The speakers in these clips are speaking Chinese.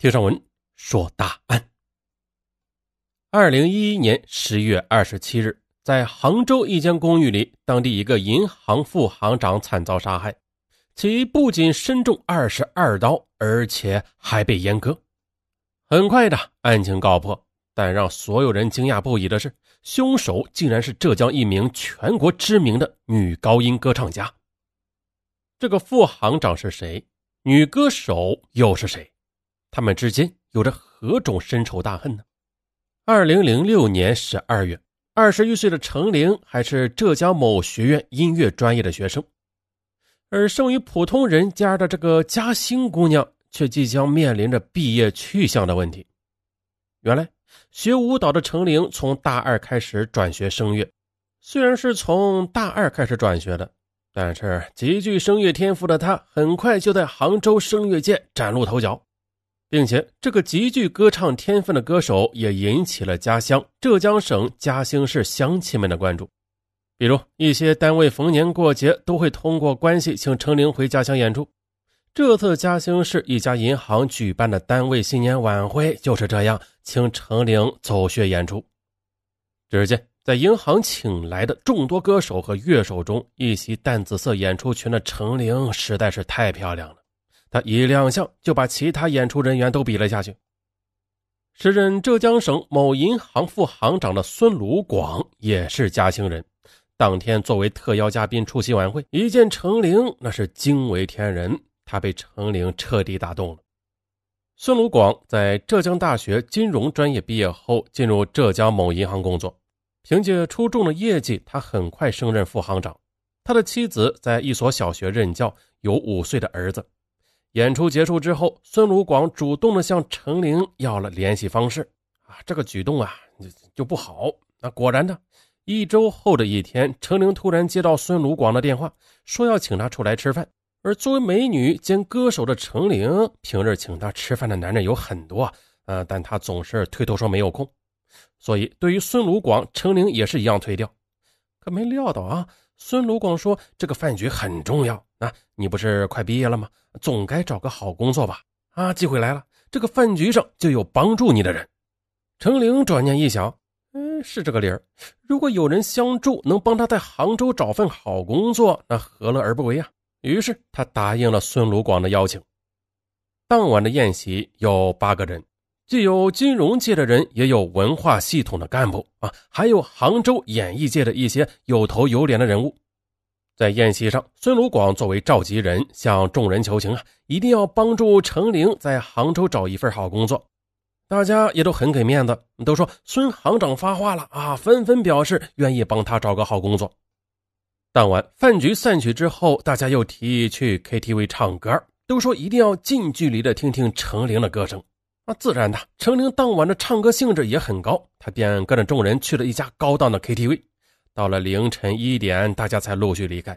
听上文说大案。二零一一年十月二十七日，在杭州一间公寓里，当地一个银行副行长惨遭杀害，其不仅身中二十二刀，而且还被阉割。很快的案情告破，但让所有人惊讶不已的是，凶手竟然是浙江一名全国知名的女高音歌唱家。这个副行长是谁？女歌手又是谁？他们之间有着何种深仇大恨呢？二零零六年十二月，二十一岁的程玲还是浙江某学院音乐专业的学生，而生于普通人家的这个嘉兴姑娘，却即将面临着毕业去向的问题。原来，学舞蹈的程玲从大二开始转学声乐，虽然是从大二开始转学的，但是极具声乐天赋的她，很快就在杭州声乐界崭露头角。并且，这个极具歌唱天分的歌手也引起了家乡浙江省嘉兴市乡亲们的关注。比如，一些单位逢年过节都会通过关系请程玲回家乡演出。这次嘉兴市一家银行举办的单位新年晚会就是这样，请程玲走穴演出。只见在银行请来的众多歌手和乐手中，一袭淡紫色演出裙的程玲实在是太漂亮了。他一亮相就把其他演出人员都比了下去。时任浙江省某银行副行长的孙鲁广也是嘉兴人，当天作为特邀嘉宾出席晚会，一见程玲那是惊为天人，他被程玲彻底打动了。孙鲁广在浙江大学金融专业毕业后，进入浙江某银行工作，凭借出众的业绩，他很快升任副行长。他的妻子在一所小学任教，有五岁的儿子。演出结束之后，孙鲁广主动的向程玲要了联系方式。啊，这个举动啊，就就不好。那果然呢，一周后的一天，程玲突然接到孙鲁广的电话，说要请他出来吃饭。而作为美女兼歌手的程玲，平日请她吃饭的男人有很多，呃，但她总是推脱说没有空。所以，对于孙鲁广，程玲也是一样推掉。可没料到啊，孙鲁广说这个饭局很重要。啊，你不是快毕业了吗？总该找个好工作吧？啊，机会来了，这个饭局上就有帮助你的人。程玲转念一想，嗯，是这个理儿。如果有人相助，能帮他在杭州找份好工作，那何乐而不为啊？于是他答应了孙鲁广的邀请。当晚的宴席有八个人，既有金融界的人，也有文化系统的干部啊，还有杭州演艺界的一些有头有脸的人物。在宴席上，孙鲁广作为召集人向众人求情啊，一定要帮助程玲在杭州找一份好工作。大家也都很给面子，都说孙行长发话了啊，纷纷表示愿意帮他找个好工作。当晚饭局散去之后，大家又提议去 KTV 唱歌，都说一定要近距离的听听程玲的歌声。那，自然的，程玲当晚的唱歌兴致也很高，他便跟着众人去了一家高档的 KTV。到了凌晨一点，大家才陆续离开。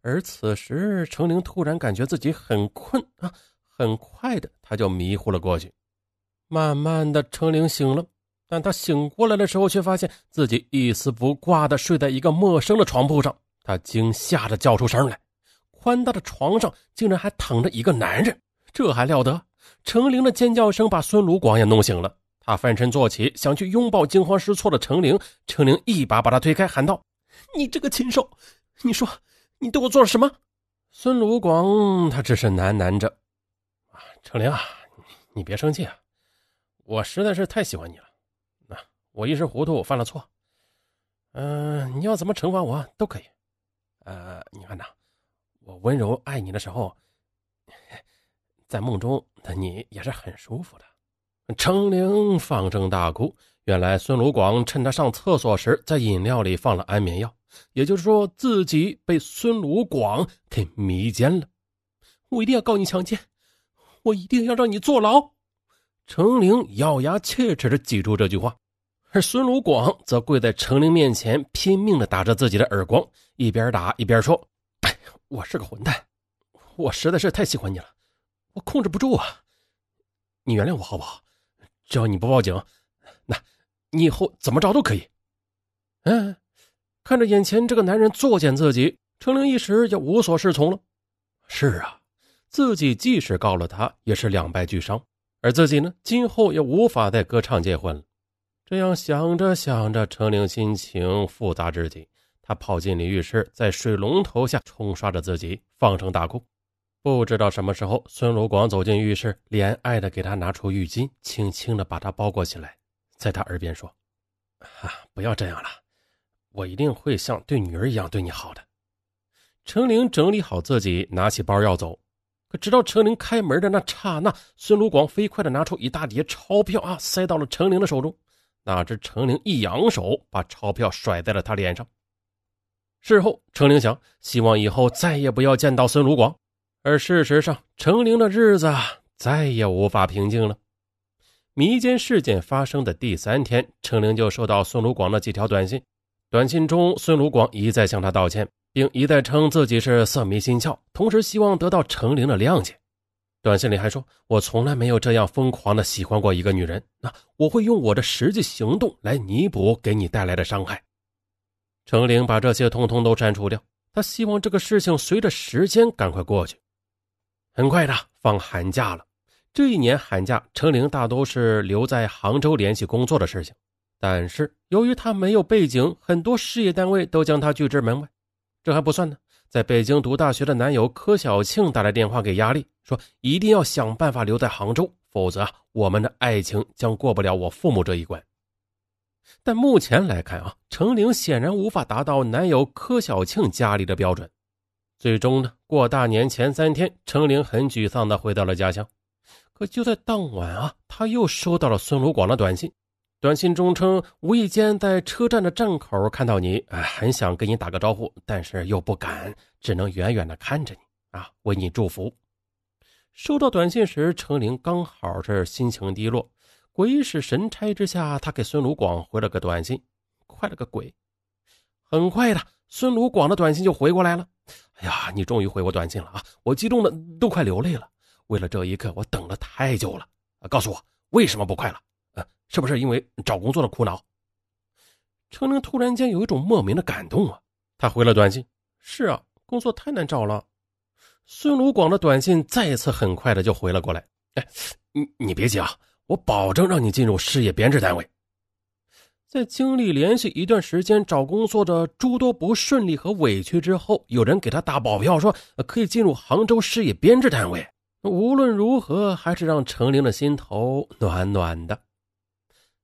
而此时，程玲突然感觉自己很困啊，很快的，他就迷糊了过去。慢慢的，程玲醒了，但她醒过来的时候，却发现自己一丝不挂的睡在一个陌生的床铺上。她惊吓的叫出声来，宽大的床上竟然还躺着一个男人，这还了得！程玲的尖叫声把孙鲁广也弄醒了。他翻身坐起，想去拥抱惊慌失措的程玲。程玲一把把他推开，喊道：“你这个禽兽，你说你对我做了什么？”孙鲁广他只是喃喃着：“啊，程玲啊，你别生气啊，我实在是太喜欢你了。那我一时糊涂犯了错，嗯，你要怎么惩罚我都可以。呃，你看呐，我温柔爱你的时候，在梦中的你也是很舒服的。”程玲放声大哭。原来孙鲁广趁他上厕所时，在饮料里放了安眠药，也就是说，自己被孙鲁广给迷奸了。我一定要告你强奸，我一定要让你坐牢。程玲咬牙切齿的记住这句话，而孙鲁广则跪在程玲面前，拼命的打着自己的耳光，一边打一边说：“我是个混蛋，我实在是太喜欢你了，我控制不住啊，你原谅我好不好？”只要你不报警，那，你以后怎么着都可以。嗯，看着眼前这个男人作践自己，程玲一时也无所适从了。是啊，自己即使告了他，也是两败俱伤。而自己呢，今后也无法在歌唱结婚了。这样想着想着，程玲心情复杂至极。她跑进淋浴室，在水龙头下冲刷着自己，放声大哭。不知道什么时候，孙鲁广走进浴室，怜爱的给他拿出浴巾，轻轻的把他包裹起来，在他耳边说：“啊，不要这样了，我一定会像对女儿一样对你好的。”程玲整理好自己，拿起包要走，可直到程玲开门的那刹那，孙鲁广飞快的拿出一大叠钞票啊，塞到了程玲的手中。哪知程玲一扬手，把钞票甩在了他脸上。事后，程玲想，希望以后再也不要见到孙鲁广。而事实上，程玲的日子再也无法平静了。迷奸事件发生的第三天，程玲就收到孙鲁广的几条短信。短信中，孙鲁广一再向他道歉，并一再称自己是色迷心窍，同时希望得到程玲的谅解。短信里还说：“我从来没有这样疯狂的喜欢过一个女人。那我会用我的实际行动来弥补给你带来的伤害。”程玲把这些通通都删除掉，他希望这个事情随着时间赶快过去。很快的放寒假了，这一年寒假，程玲大都是留在杭州联系工作的事情。但是由于他没有背景，很多事业单位都将他拒之门外。这还不算呢，在北京读大学的男友柯小庆打来电话给压力，说一定要想办法留在杭州，否则啊我们的爱情将过不了我父母这一关。但目前来看啊，程玲显然无法达到男友柯小庆家里的标准。最终呢，过大年前三天，程玲很沮丧的回到了家乡。可就在当晚啊，他又收到了孙鲁广的短信。短信中称，无意间在车站的站口看到你，哎，很想跟你打个招呼，但是又不敢，只能远远的看着你啊，为你祝福。收到短信时，程玲刚好是心情低落，鬼使神差之下，他给孙鲁广回了个短信，快了个鬼！很快的，孙鲁广的短信就回过来了。哎呀，你终于回我短信了啊！我激动的都快流泪了。为了这一刻，我等了太久了。告诉我为什么不快乐？呃，是不是因为找工作的苦恼？程玲突然间有一种莫名的感动啊！他回了短信：“是啊，工作太难找了。”孙鲁广的短信再一次很快的就回了过来：“哎，你你别急啊，我保证让你进入事业编制单位。”在经历连续一段时间找工作的诸多不顺利和委屈之后，有人给他打保票说可以进入杭州事业编制单位。无论如何，还是让程玲的心头暖暖的。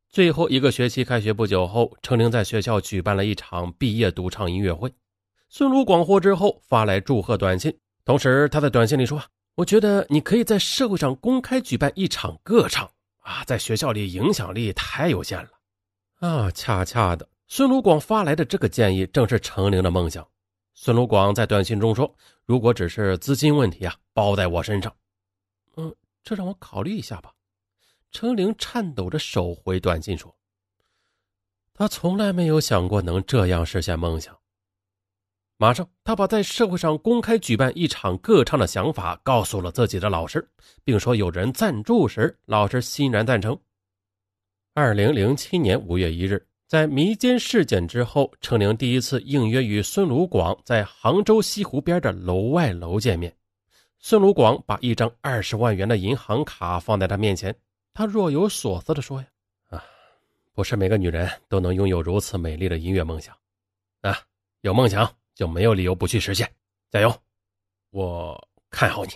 最后一个学期开学不久后，程玲在学校举办了一场毕业独唱音乐会。孙鲁广获之后发来祝贺短信，同时他在短信里说：“我觉得你可以在社会上公开举办一场歌唱啊，在学校里影响力太有限了。”啊，恰恰的，孙鲁广发来的这个建议正是程玲的梦想。孙鲁广在短信中说：“如果只是资金问题啊，包在我身上。”嗯，这让我考虑一下吧。程玲颤抖着手回短信说：“他从来没有想过能这样实现梦想。”马上，他把在社会上公开举办一场歌唱的想法告诉了自己的老师，并说有人赞助时，老师欣然赞成。二零零七年五月一日，在迷奸事件之后，程玲第一次应约与孙鲁广在杭州西湖边的楼外楼见面。孙鲁广把一张二十万元的银行卡放在他面前，他若有所思地说：“呀，啊，不是每个女人都能拥有如此美丽的音乐梦想，啊，有梦想就没有理由不去实现，加油，我看好你。”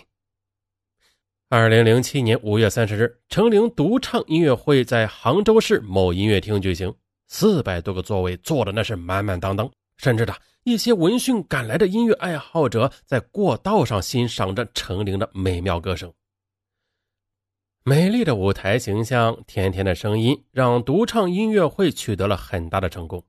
二零零七年五月三十日，程玲独唱音乐会在杭州市某音乐厅举行，四百多个座位坐的那是满满当当，甚至的一些闻讯赶来的音乐爱好者在过道上欣赏着程玲的美妙歌声。美丽的舞台形象，甜甜的声音，让独唱音乐会取得了很大的成功。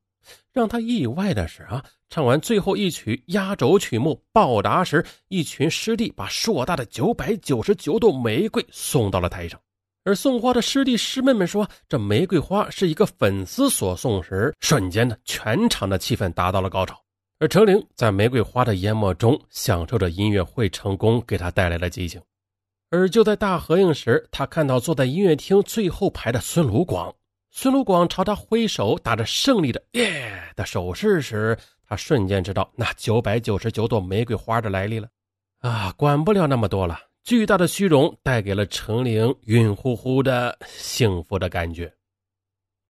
让他意外的是啊，唱完最后一曲压轴曲目《报答》时，一群师弟把硕大的九百九十九朵玫瑰送到了台上。而送花的师弟师妹们说，这玫瑰花是一个粉丝所送时，瞬间呢，全场的气氛达到了高潮。而程玲在玫瑰花的淹没中，享受着音乐会成功给他带来的激情。而就在大合影时，他看到坐在音乐厅最后排的孙鲁广。孙鲁广朝他挥手，打着胜利的耶的手势时，他瞬间知道那九百九十九朵玫瑰花的来历了。啊，管不了那么多了，巨大的虚荣带给了程玲晕乎乎的幸福的感觉。